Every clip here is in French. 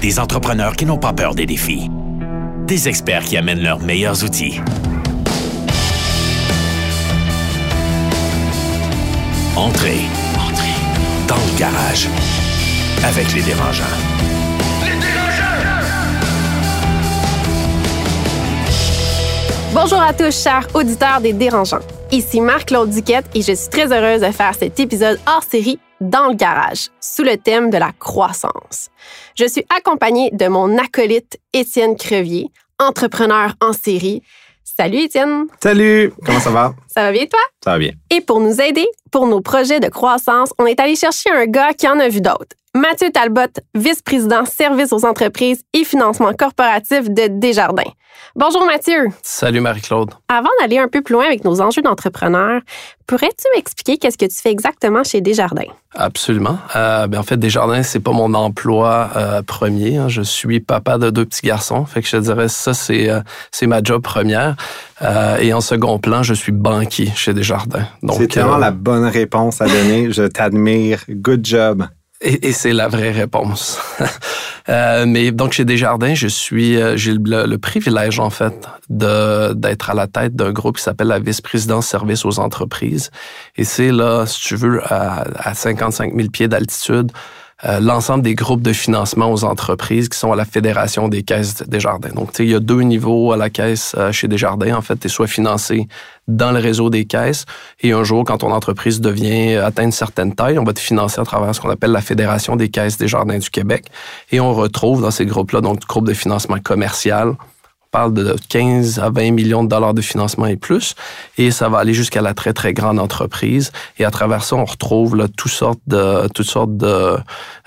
Des entrepreneurs qui n'ont pas peur des défis. Des experts qui amènent leurs meilleurs outils. Entrez. Entrez. Dans le garage. Avec les dérangeants. Bonjour à tous, chers auditeurs des Dérangeants. Ici Marc-Claude Duquette et je suis très heureuse de faire cet épisode hors série dans le garage, sous le thème de la croissance. Je suis accompagnée de mon acolyte Étienne Crevier, entrepreneur en série. Salut Étienne. Salut, comment ça va? Ça va bien toi? Ça va bien. Et pour nous aider pour nos projets de croissance, on est allé chercher un gars qui en a vu d'autres. Mathieu Talbot, vice-président service aux entreprises et financement corporatif de Desjardins. Bonjour Mathieu. Salut Marie-Claude. Avant d'aller un peu plus loin avec nos enjeux d'entrepreneur, pourrais-tu m'expliquer qu'est-ce que tu fais exactement chez Desjardins? Absolument. Euh, ben en fait, Desjardins, c'est pas mon emploi euh, premier. Hein. Je suis papa de deux petits garçons. Fait que je te dirais, ça, c'est euh, c'est ma job première. Euh, et en second plan, je suis banquier chez Desjardins. C'est tellement la bonne réponse à donner. je t'admire. Good job. Et, et c'est la vraie réponse. euh, mais donc chez Desjardins, je suis, euh, j'ai le, le, privilège en fait de d'être à la tête d'un groupe qui s'appelle la vice-présidence service aux entreprises. Et c'est là, si tu veux, à, à 55 000 pieds d'altitude. Euh, l'ensemble des groupes de financement aux entreprises qui sont à la Fédération des caisses Desjardins. Donc, tu sais, il y a deux niveaux à la caisse euh, chez Desjardins. En fait, tu es soit financé dans le réseau des caisses et un jour, quand ton entreprise devient atteint une certaine taille, on va te financer à travers ce qu'on appelle la Fédération des caisses Desjardins du Québec. Et on retrouve dans ces groupes-là, donc, groupe de financement commercial, de 15 à 20 millions de dollars de financement et plus, et ça va aller jusqu'à la très très grande entreprise. Et à travers ça, on retrouve là, toutes sortes de toutes sortes de,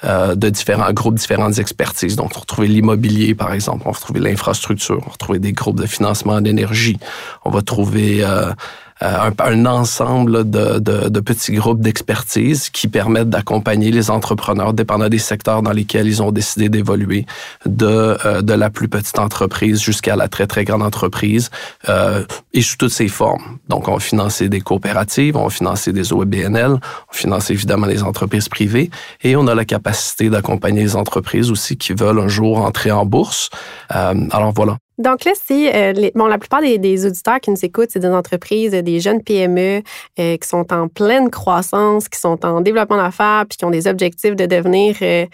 euh, de différents groupes, différentes expertises. Donc, on va retrouver l'immobilier, par exemple, on va retrouver l'infrastructure, on va retrouver des groupes de financement d'énergie, on va trouver euh, un, un, ensemble de, de, de petits groupes d'expertise qui permettent d'accompagner les entrepreneurs, dépendant des secteurs dans lesquels ils ont décidé d'évoluer, de, euh, de la plus petite entreprise jusqu'à la très, très grande entreprise, euh, et sous toutes ses formes. Donc, on va financer des coopératives, on va financer des OEBNL, on finance évidemment les entreprises privées, et on a la capacité d'accompagner les entreprises aussi qui veulent un jour entrer en bourse. Euh, alors voilà, donc là, si euh, bon, la plupart des, auditeurs qui nous écoutent, c'est des entreprises, des jeunes PME euh, qui sont en pleine croissance, qui sont en développement d'affaires, puis qui ont des objectifs de devenir euh,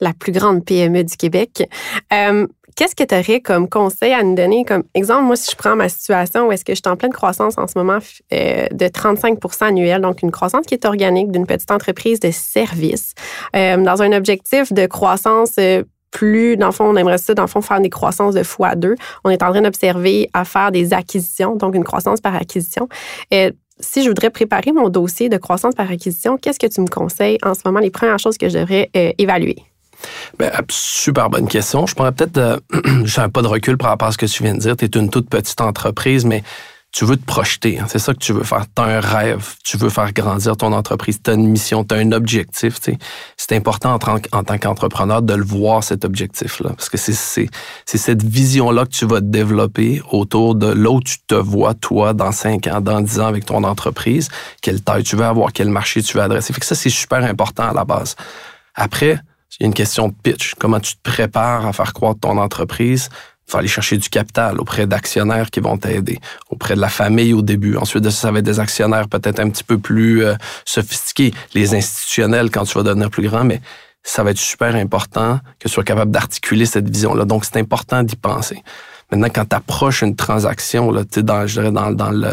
la plus grande PME du Québec. Euh, Qu'est-ce que tu aurais comme conseil à nous donner? Comme exemple, moi, si je prends ma situation où est-ce que je suis en pleine croissance en ce moment euh, de 35 annuel, donc une croissance qui est organique d'une petite entreprise de service, euh, dans un objectif de croissance euh, plus, dans le fond, on aimerait ça, dans le fond, faire des croissances de fois deux. On est en train d'observer à faire des acquisitions, donc une croissance par acquisition. Et si je voudrais préparer mon dossier de croissance par acquisition, qu'est-ce que tu me conseilles en ce moment, les premières choses que je devrais euh, évaluer? Ben, super bonne question. Je pourrais peut-être, euh, je n'ai pas de recul par rapport à ce que tu viens de dire. Tu es une toute petite entreprise, mais tu veux te projeter. Hein. C'est ça que tu veux faire. Tu as un rêve. Tu veux faire grandir ton entreprise. Tu as une mission, tu as un objectif. C'est important en tant, en tant qu'entrepreneur de le voir, cet objectif-là. Parce que c'est cette vision-là que tu vas développer autour de là où tu te vois, toi, dans 5 ans, dans 10 ans avec ton entreprise. Quelle taille tu veux avoir, quel marché tu veux adresser. Fait que ça, c'est super important à la base. Après, il y a une question de pitch. Comment tu te prépares à faire croître ton entreprise? Il faut aller chercher du capital auprès d'actionnaires qui vont t'aider, auprès de la famille au début. Ensuite de ça, ça va être des actionnaires peut-être un petit peu plus euh, sophistiqués, les institutionnels quand tu vas devenir plus grand, mais ça va être super important que tu sois capable d'articuler cette vision-là. Donc, c'est important d'y penser. Maintenant, quand tu approches une transaction, là, dans, je dirais dans, dans le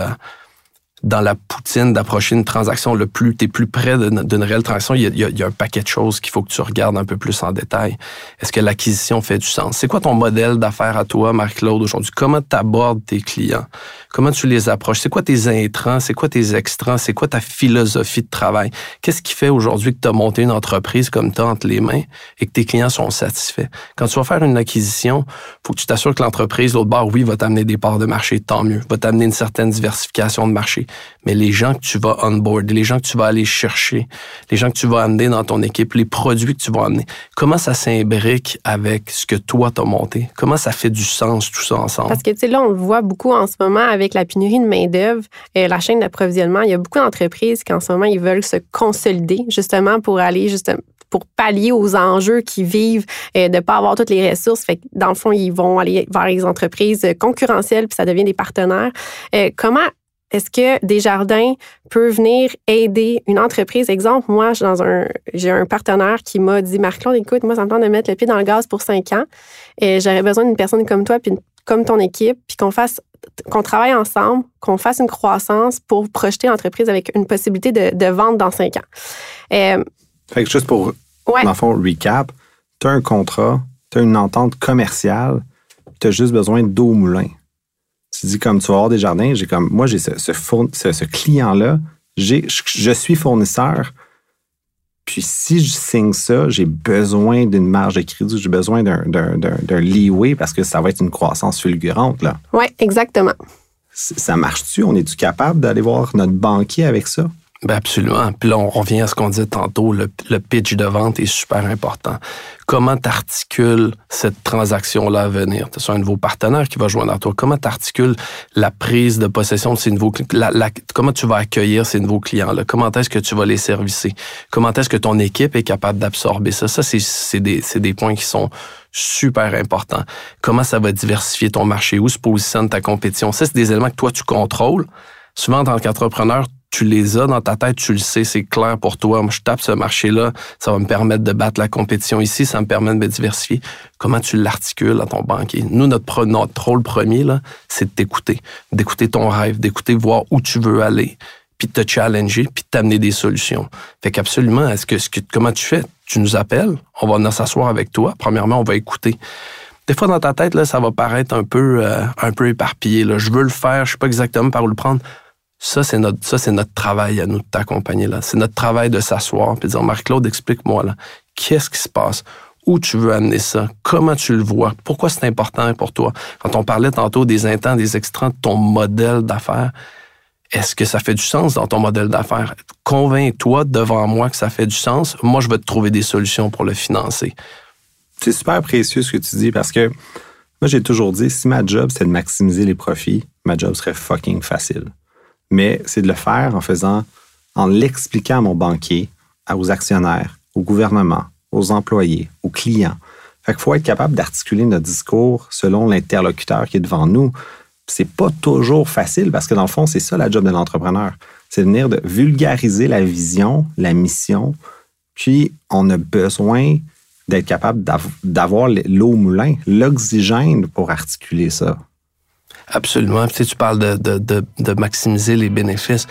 dans la poutine d'approcher une transaction, le plus t'es plus près d'une réelle transaction, il y, a, il y, a, un paquet de choses qu'il faut que tu regardes un peu plus en détail. Est-ce que l'acquisition fait du sens? C'est quoi ton modèle d'affaires à toi, Marc-Claude, aujourd'hui? Comment tu abordes tes clients? Comment tu les approches? C'est quoi tes intrants? C'est quoi tes extrants? C'est quoi ta philosophie de travail? Qu'est-ce qui fait aujourd'hui que tu as monté une entreprise comme toi entre les mains et que tes clients sont satisfaits? Quand tu vas faire une acquisition, faut que tu t'assures que l'entreprise, l'autre bord, oui, va t'amener des parts de marché, tant mieux. Va t'amener une certaine diversification de marché mais les gens que tu vas onboard, les gens que tu vas aller chercher, les gens que tu vas amener dans ton équipe, les produits que tu vas amener, comment ça s'imbrique avec ce que toi t'as monté? Comment ça fait du sens tout ça ensemble? Parce que tu sais, là, on le voit beaucoup en ce moment avec la pénurie de main-d'œuvre, et la chaîne d'approvisionnement. Il y a beaucoup d'entreprises qui en ce moment, ils veulent se consolider justement pour aller justement pour pallier aux enjeux qu'ils vivent euh, de pas avoir toutes les ressources. Fait que dans le fond, ils vont aller vers les entreprises concurrentielles puis ça devient des partenaires. Euh, comment est-ce que Desjardins peut venir aider une entreprise? Exemple, moi, dans un, j'ai un partenaire qui m'a dit, Marc-Claude, écoute, moi, ça me tente de mettre le pied dans le gaz pour cinq ans. Et j'aurais besoin d'une personne comme toi, puis comme ton équipe, puis qu'on fasse, qu'on travaille ensemble, qu'on fasse une croissance pour projeter l'entreprise avec une possibilité de, de vente dans cinq ans. Euh, fait que juste pour, ouais. dans le fond, recap, tu as un contrat, tu as une entente commerciale, tu as juste besoin d'eau au moulin tu dis comme tu vas avoir des jardins, j'ai comme moi j'ai ce, ce, client-là, j'ai, je, suis fournisseur. Puis si je signe ça, j'ai besoin d'une marge de crédit, j'ai besoin d'un, d'un, leeway parce que ça va être une croissance fulgurante. Là. Oui, exactement. Ça marche-tu? On est-tu capable d'aller voir notre banquier avec ça? Ben absolument. Puis là, on revient à ce qu'on disait tantôt, le, pitch de vente est super important. Comment tu articules cette transaction-là à venir? Tu as un nouveau partenaire qui va joindre à toi. Comment tu articules la prise de possession de ces nouveaux clients? comment tu vas accueillir ces nouveaux clients-là? Comment est-ce que tu vas les servicer? Comment est-ce que ton équipe est capable d'absorber ça? Ça, c'est des, des points qui sont super importants. Comment ça va diversifier ton marché? Où se positionne ta compétition? Ça, c'est des éléments que toi, tu contrôles. Souvent, en tant qu'entrepreneur, tu les as dans ta tête, tu le sais, c'est clair pour toi. Moi, je tape ce marché-là, ça va me permettre de battre la compétition ici, ça me permet de me diversifier. Comment tu l'articules à ton banquier? Nous, notre, notre rôle premier, c'est de t'écouter, d'écouter ton rêve, d'écouter voir où tu veux aller, puis de te challenger, puis de t'amener des solutions. Fait qu'absolument, est-ce que, comment tu fais? Tu nous appelles, on va venir s'asseoir avec toi. Premièrement, on va écouter. Des fois, dans ta tête, là, ça va paraître un peu, euh, un peu éparpillé. Là. Je veux le faire, je sais pas exactement par où le prendre. Ça, c'est notre, ça, c'est notre travail à nous de t'accompagner là. C'est notre travail de s'asseoir et de dire, Marc-Claude, explique-moi là. Qu'est-ce qui se passe? Où tu veux amener ça? Comment tu le vois? Pourquoi c'est important pour toi? Quand on parlait tantôt des intents, des extrants de ton modèle d'affaires, est-ce que ça fait du sens dans ton modèle d'affaires? Convainc-toi devant moi que ça fait du sens. Moi, je vais te trouver des solutions pour le financer. C'est super précieux ce que tu dis parce que moi, j'ai toujours dit, si ma job, c'est de maximiser les profits, ma job serait fucking facile mais c'est de le faire en faisant, en l'expliquant à mon banquier, aux actionnaires, au gouvernement, aux employés, aux clients. Fait qu'il faut être capable d'articuler notre discours selon l'interlocuteur qui est devant nous. C'est pas toujours facile parce que dans le fond, c'est ça la job de l'entrepreneur. C'est de venir de vulgariser la vision, la mission, puis on a besoin d'être capable d'avoir l'eau au moulin, l'oxygène pour articuler ça. Absolument. Tu, sais, tu parles de, de, de, maximiser les bénéfices.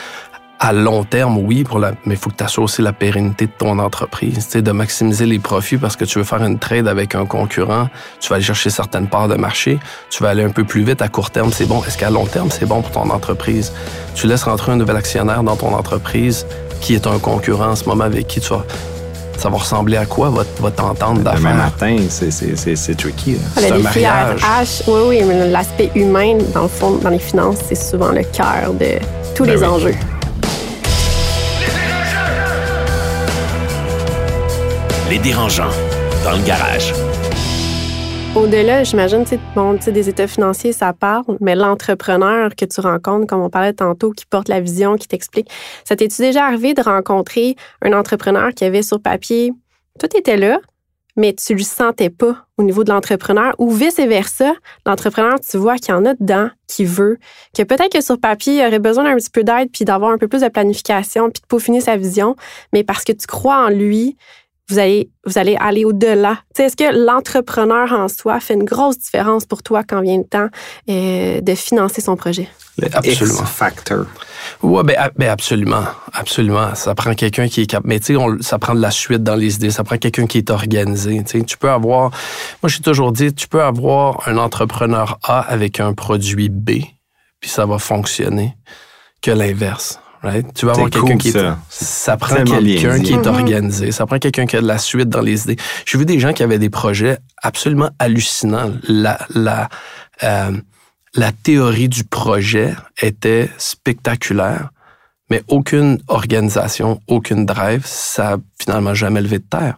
À long terme, oui, mais il faut que tu assures aussi la pérennité de ton entreprise. Tu sais, de maximiser les profits parce que tu veux faire une trade avec un concurrent, tu vas aller chercher certaines parts de marché, tu vas aller un peu plus vite. À court terme, c'est bon. Est-ce qu'à long terme, c'est bon pour ton entreprise? Tu laisses rentrer un nouvel actionnaire dans ton entreprise qui est un concurrent en ce moment avec qui tu vas ça va ressembler à quoi votre, votre entente d'affaires? Demain matin, c'est tricky. C'est un mariage. oui, oui, mais l'aspect humain, dans le fond, dans les finances, c'est souvent le cœur de tous ben les enjeux. Les dérangeants dans le garage. Au-delà, j'imagine, bon, des états financiers, ça parle, mais l'entrepreneur que tu rencontres, comme on parlait tantôt, qui porte la vision, qui t'explique, ça t'est-tu déjà arrivé de rencontrer un entrepreneur qui avait sur papier, tout était là, mais tu le sentais pas au niveau de l'entrepreneur ou vice-versa, l'entrepreneur, tu vois qu'il y en a dedans qui veut, que peut-être que sur papier, il aurait besoin d'un petit peu d'aide puis d'avoir un peu plus de planification puis de peaufiner sa vision, mais parce que tu crois en lui, vous allez, vous allez aller au-delà. Est-ce que l'entrepreneur en soi fait une grosse différence pour toi quand vient le temps euh, de financer son projet? absolument. factor. Oui, ben, ben, absolument. Absolument. Ça prend quelqu'un qui est capable. Mais tu sais, ça prend de la suite dans les idées. Ça prend quelqu'un qui est organisé. Tu peux avoir. Moi, j'ai toujours dit, tu peux avoir un entrepreneur A avec un produit B, puis ça va fonctionner, que l'inverse. Tu vas avoir quelqu'un qui est. Ça, prend quelqu'un qui est mm-hmm. organisé. Ça prend quelqu'un qui a de la suite dans les idées. J'ai vu des gens qui avaient des projets absolument hallucinants. La, la, euh, la théorie du projet était spectaculaire, mais aucune organisation, aucune drive, ça a finalement jamais levé de terre.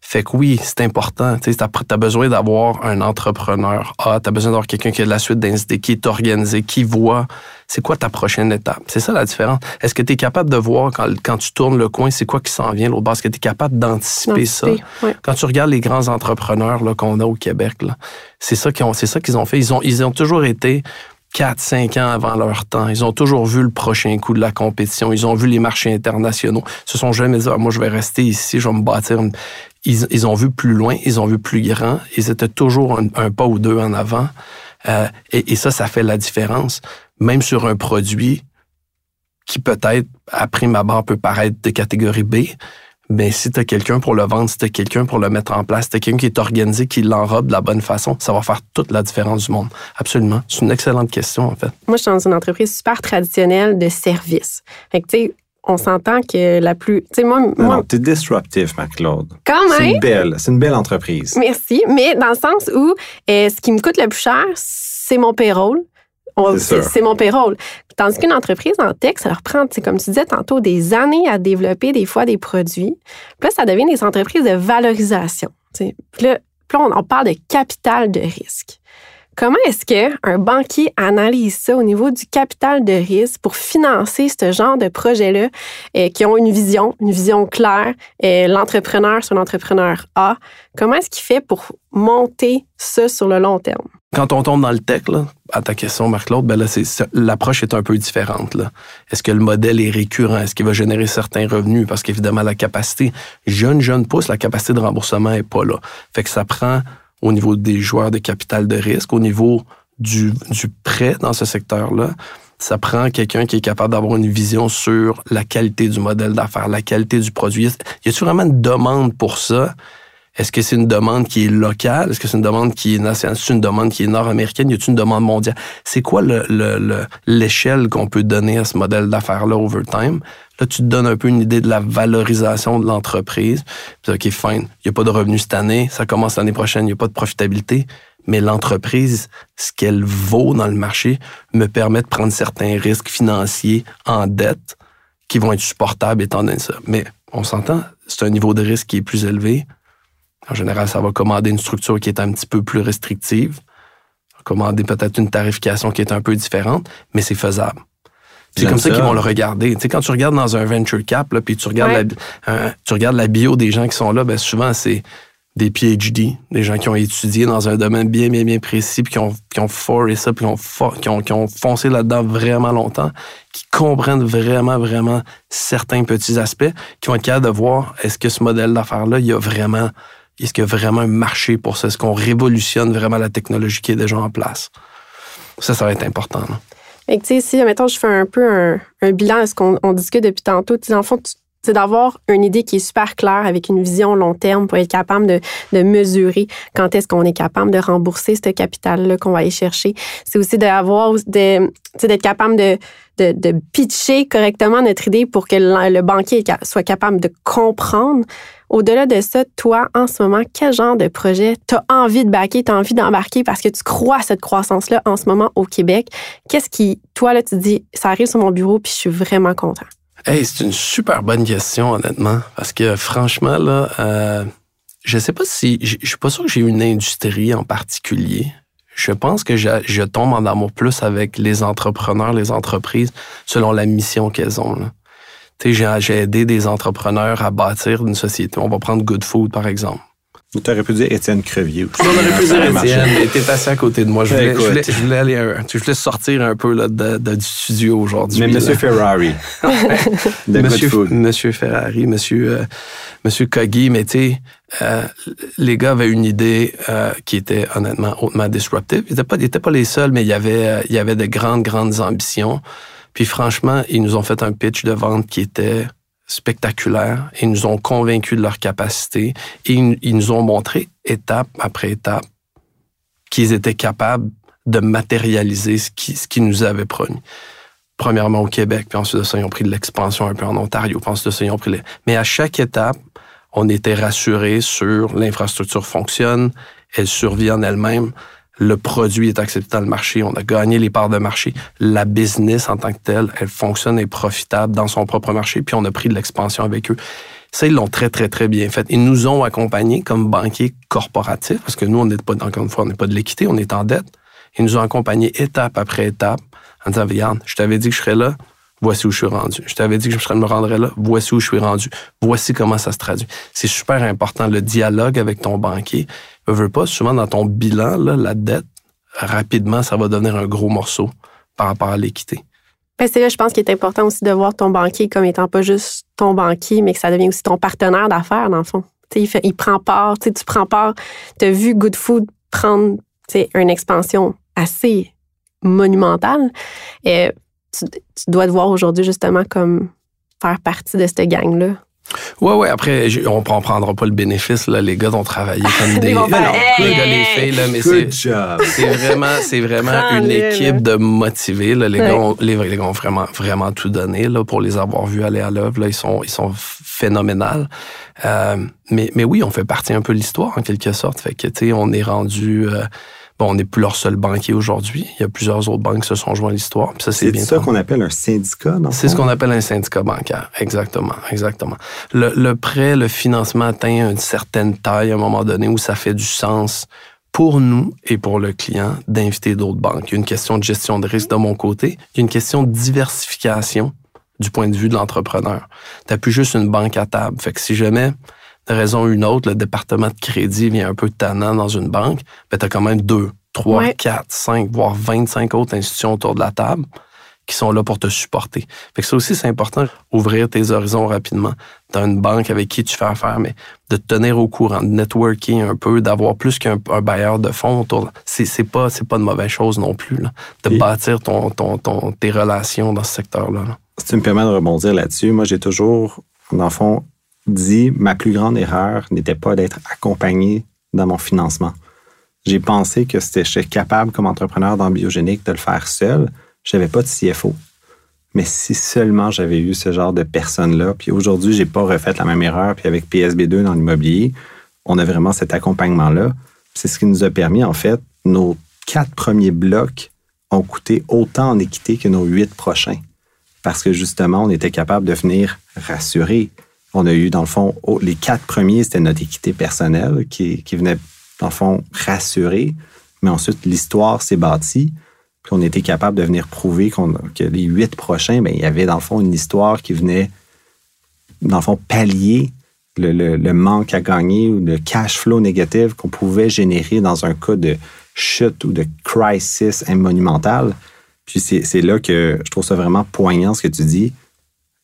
Fait que oui, c'est important. Tu as, besoin d'avoir un entrepreneur Ah, tu as besoin d'avoir quelqu'un qui a de la suite d'idées, qui est organisé, qui voit c'est quoi ta prochaine étape? C'est ça la différence. Est-ce que tu es capable de voir quand, quand tu tournes le coin, c'est quoi qui s'en vient l'autre bord? Est-ce que tu es capable d'anticiper ça? Quand tu regardes les grands entrepreneurs qu'on a au Québec, c'est ça qu'ils ont, fait. Ils ont, ils ont toujours été 4, 5 ans avant leur temps. Ils ont toujours vu le prochain coup de la compétition. Ils ont vu les marchés internationaux. Ils se sont jamais dit, ah, moi, je vais rester ici, je vais me bâtir. Ils, ils, ont vu plus loin, ils ont vu plus grand. Ils étaient toujours un, pas ou deux en avant. Euh, et, ça, ça fait la différence. Même sur un produit qui peut-être, à prime abord, peut paraître de catégorie B, ben si tu as quelqu'un pour le vendre, si tu as quelqu'un pour le mettre en place, si tu as quelqu'un qui est organisé, qui l'enrobe de la bonne façon, ça va faire toute la différence du monde. Absolument. C'est une excellente question, en fait. Moi, je suis dans une entreprise super traditionnelle de service. Fait que, tu sais, on s'entend que la plus. Tu sais, moi. Non, moi, t'es disruptif, McLeod. Quand même. C'est une belle, c'est une belle entreprise. Merci. Mais dans le sens où euh, ce qui me coûte le plus cher, c'est mon payroll. C'est mon payroll. Tandis qu'une entreprise en tech, ça leur prend, comme tu disais tantôt, des années à développer des fois des produits. Puis là, ça devient des entreprises de valorisation. Puis là, on, parle de capital de risque. Comment est-ce qu'un banquier analyse ça au niveau du capital de risque pour financer ce genre de projet-là euh, qui ont une vision, une vision claire? Euh, l'entrepreneur sur l'entrepreneur A, comment est-ce qu'il fait pour monter ça sur le long terme? Quand on tombe dans le tech, à ta question, Marc-Claude, ben l'approche est un peu différente. Est-ce que le modèle est récurrent? Est-ce qu'il va générer certains revenus? Parce qu'évidemment, la capacité, jeune, jeune pousse, la capacité de remboursement est pas là. Fait que ça prend, au niveau des joueurs de capital de risque, au niveau du, prêt dans ce secteur-là, ça prend quelqu'un qui est capable d'avoir une vision sur la qualité du modèle d'affaires, la qualité du produit. Y a-t-il vraiment une demande pour ça? Est-ce que c'est une demande qui est locale? Est-ce que c'est une demande qui est nationale? C'est une demande qui est nord-américaine? Y a-t-il une demande mondiale? C'est quoi l'échelle le, qu'on peut donner à ce modèle d'affaires-là over time? Là, tu te donnes un peu une idée de la valorisation de l'entreprise. OK, fine. Il n'y a pas de revenus cette année. Ça commence l'année prochaine. Il n'y a pas de profitabilité. Mais l'entreprise, ce qu'elle vaut dans le marché, me permet de prendre certains risques financiers en dette qui vont être supportables étant donné ça. Mais on s'entend, c'est un niveau de risque qui est plus élevé en général, ça va commander une structure qui est un petit peu plus restrictive, commander peut-être une tarification qui est un peu différente, mais c'est faisable. C'est comme ça, qu'ils vont le regarder. Tu sais, quand tu regardes dans un venture cap, là, puis tu regardes, la, tu regardes la bio des gens qui sont là, ben souvent c'est des PhD, des gens qui ont étudié dans un domaine bien, bien, bien précis, puis qui ont, qui ont foré ça, puis qui ont, qui ont, foncé là-dedans vraiment longtemps, qui comprennent vraiment, vraiment certains petits aspects, qui vont être capables de voir est-ce que ce modèle d'affaires-là, il y a vraiment est-ce qu'il y a vraiment un marché pour ça? Est-ce qu'on révolutionne vraiment la technologie qui est déjà en place? Ça, ça va être important. tu sais, si, mettons, je fais un peu un, bilan de ce qu'on discute depuis tantôt, dans le fond, c'est d'avoir une idée qui est super claire avec une vision long terme pour être capable de, de mesurer quand est-ce qu'on est capable de rembourser ce capital-là qu'on va aller chercher. C'est aussi d'avoir, d'être capable de, de, de, pitcher correctement notre idée pour que le banquier soit capable de comprendre au-delà de ça, toi, en ce moment, quel genre de projet tu as envie de baquer, tu as envie d'embarquer parce que tu crois à cette croissance-là en ce moment au Québec? Qu'est-ce qui, toi, là, tu dis, ça arrive sur mon bureau puis je suis vraiment content? Hey, c'est une super bonne question, honnêtement, parce que franchement, là, euh, je sais pas si, je suis pas sûr que j'ai une industrie en particulier. Je pense que je, tombe en amour plus avec les entrepreneurs, les entreprises, selon la mission qu'elles ont. Là j'ai aidé des entrepreneurs à bâtir une société. On va prendre Good Food, par exemple. Tu aurais pu dire Étienne Crevier aussi. On aurait pu dire Étienne, mais t'es assis à côté de moi. Je voulais, je voulais, aller je voulais sortir un peu là, de, du studio aujourd'hui. Mais Monsieur Ferrari. de Monsieur, Good Food. Monsieur Ferrari, Monsieur, euh, Monsieur Kagi, mais tu sais, euh, les gars avaient une idée euh, qui était honnêtement hautement disruptive. Ils n'étaient pas, pas les seuls, mais il y avait, euh, il y avait de grandes, grandes ambitions. Puis franchement, ils nous ont fait un pitch de vente qui était spectaculaire. Ils nous ont convaincus de leur capacité et ils nous ont montré étape après étape qu'ils étaient capables de matérialiser ce qu'ils qui nous avaient promis. Premièrement au Québec, puis ensuite de ça, ils ont pris de l'expansion un peu en Ontario. Mais à chaque étape, on était rassurés sur l'infrastructure fonctionne, elle survit en elle-même, le produit est accepté dans le marché, on a gagné les parts de marché. La business en tant que telle, elle fonctionne et est profitable dans son propre marché, puis on a pris de l'expansion avec eux. Ça, ils l'ont très, très, très bien fait. Ils nous ont accompagnés comme banquiers corporatifs, parce que nous, on n'est pas, encore une fois, on n'est pas de l'équité, on est en dette. Ils nous ont accompagnés étape après étape en disant, regarde, je t'avais dit que je serais là, voici où je suis rendu. Je t'avais dit que je me rendrais là, voici où je suis rendu. Voici comment ça se traduit. C'est super important, le dialogue avec ton banquier. Ne veux pas, souvent dans ton bilan, la dette, rapidement, ça va devenir un gros morceau par rapport à l'équité. C'est là, je pense qu'il est important aussi de voir ton banquier comme étant pas juste ton banquier, mais que ça devient aussi ton partenaire d'affaires, dans le fond. il, il prend part, tu prends part. Tu as vu Good Food prendre une expansion assez monumentale. Tu, dois te voir aujourd'hui justement comme faire partie de cette gang-là. Ouais, ouais. Après, on ne prendra pas le bénéfice. Là. Les gars ont travaillé comme des. non, les gars, les filles, là, mais c'est, c'est vraiment, c'est vraiment une équipe de motivés. Là. Les, gars ont, les, gars ont vraiment, vraiment tout donné là, pour les avoir vus aller à l'œuvre. Ils sont, ils sont phénoménales. Euh, mais, mais oui, on fait partie un peu de l'histoire en quelque sorte. Fait que, tu sais, on est rendu. Euh, Bon, on n'est plus leur seul banquier aujourd'hui. Il y a plusieurs autres banques qui se sont joints à l'histoire. Ça, c'est bien ça qu'on appelle un syndicat, non? C'est ce qu'on appelle un syndicat bancaire. Exactement, exactement. Le, le, prêt, le financement atteint une certaine taille à un moment donné où ça fait du sens pour nous et pour le client d'inviter d'autres banques. Il y a une question de gestion de risque de mon côté. Il y a une question de diversification du point de vue de l'entrepreneur. Tu n'as plus juste une banque à table. Fait que si jamais raison ou une autre, le département de crédit vient un peu tannant dans une banque, ben, tu as quand même deux, trois, quatre, cinq, voire 25 autres institutions autour de la table qui sont là pour te supporter. Fait que ça aussi, c'est important, ouvrir tes horizons rapidement. Tu une banque avec qui tu fais affaire, mais de te tenir au courant, de networking un peu, d'avoir plus qu'un bailleur de fonds autour. C'est, c'est pas, c'est pas de mauvaise chose non plus, là, de bâtir ton, ton, ton, tes relations dans ce secteur-là. Là. Si tu me permets de rebondir là-dessus, moi, j'ai toujours, dans le fond, dit ma plus grande erreur n'était pas d'être accompagné dans mon financement. J'ai pensé que j'étais capable comme entrepreneur dans Biogénique de le faire seul. Je n'avais pas de CFO. Mais si seulement j'avais eu ce genre de personnes-là, puis aujourd'hui, j'ai pas refait la même erreur, puis avec PSB2 dans l'immobilier, on a vraiment cet accompagnement-là. C'est ce qui nous a permis, en fait, nos quatre premiers blocs ont coûté autant en équité que nos huit prochains. Parce que justement, on était capable de venir rassurer, on a eu, dans le fond, les quatre premiers, c'était notre équité personnelle qui, venait, dans le fond, rassurer. Mais ensuite, l'histoire s'est bâtie. Puis on était capable de venir prouver que les huit prochains, bien, il y avait, dans le fond, une histoire qui venait, dans le fond, pallier le, manque à gagner ou le cash flow négatif qu'on pouvait générer dans un cas de chute ou de crisis monumentale. Puis c'est là que je trouve ça vraiment poignant ce que tu dis,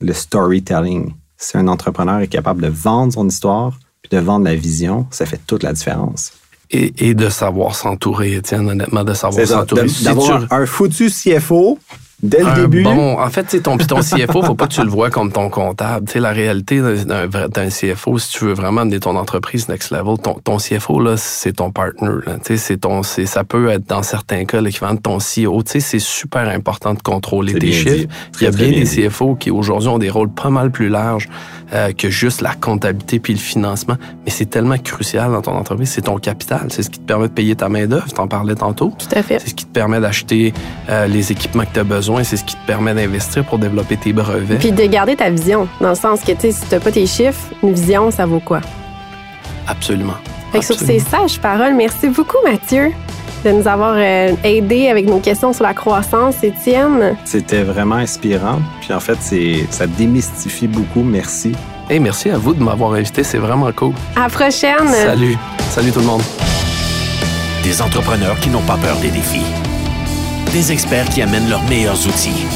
le storytelling si un entrepreneur est capable de vendre son histoire puis de vendre la vision, ça fait toute la différence. Et, de savoir s'entourer, Étienne, honnêtement, de savoir s'entourer. D'avoir un foutu CFO dès le début. Bon, en fait, ton, ton CFO, faut pas que tu le vois comme ton comptable. sais, la réalité d'un CFO, si tu veux vraiment amener ton entreprise next level, ton, ton CFO, là, c'est ton partner. C'est ton, ça peut être, dans certains cas, l'équivalent de ton CEO. C'est super important de contrôler tes chiffres. Il y a bien, des CFO qui, aujourd'hui, ont des rôles pas mal plus larges euh, que juste la comptabilité puis le financement. Mais c'est tellement crucial dans ton entreprise. C'est ton capital. C'est ce qui te permet de payer ta main-d'œuvre. Tu en parlais tantôt. Tout à fait. C'est ce qui te permet d'acheter euh, les équipements que tu as besoin. C'est ce qui te permet d'investir pour développer tes brevets. Puis de garder ta vision. Dans le sens que, tu sais, si tu n'as pas tes chiffres, une vision, ça vaut quoi? Absolument. Fait que sur ces sages paroles, merci beaucoup, Mathieu de nous avoir euh, aidé avec nos questions sur la croissance, Étienne. C'était vraiment inspirant. Puis en fait, c'est ça démystifie beaucoup. Merci. Et merci à vous de m'avoir invité. C'est vraiment cool. À la prochaine. Salut. Salut tout le monde. Des entrepreneurs qui n'ont pas peur des défis. Des experts qui amènent leurs meilleurs outils.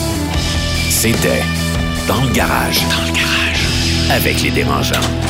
C'était Dans le garage. Dans le garage. Avec les dérangeants.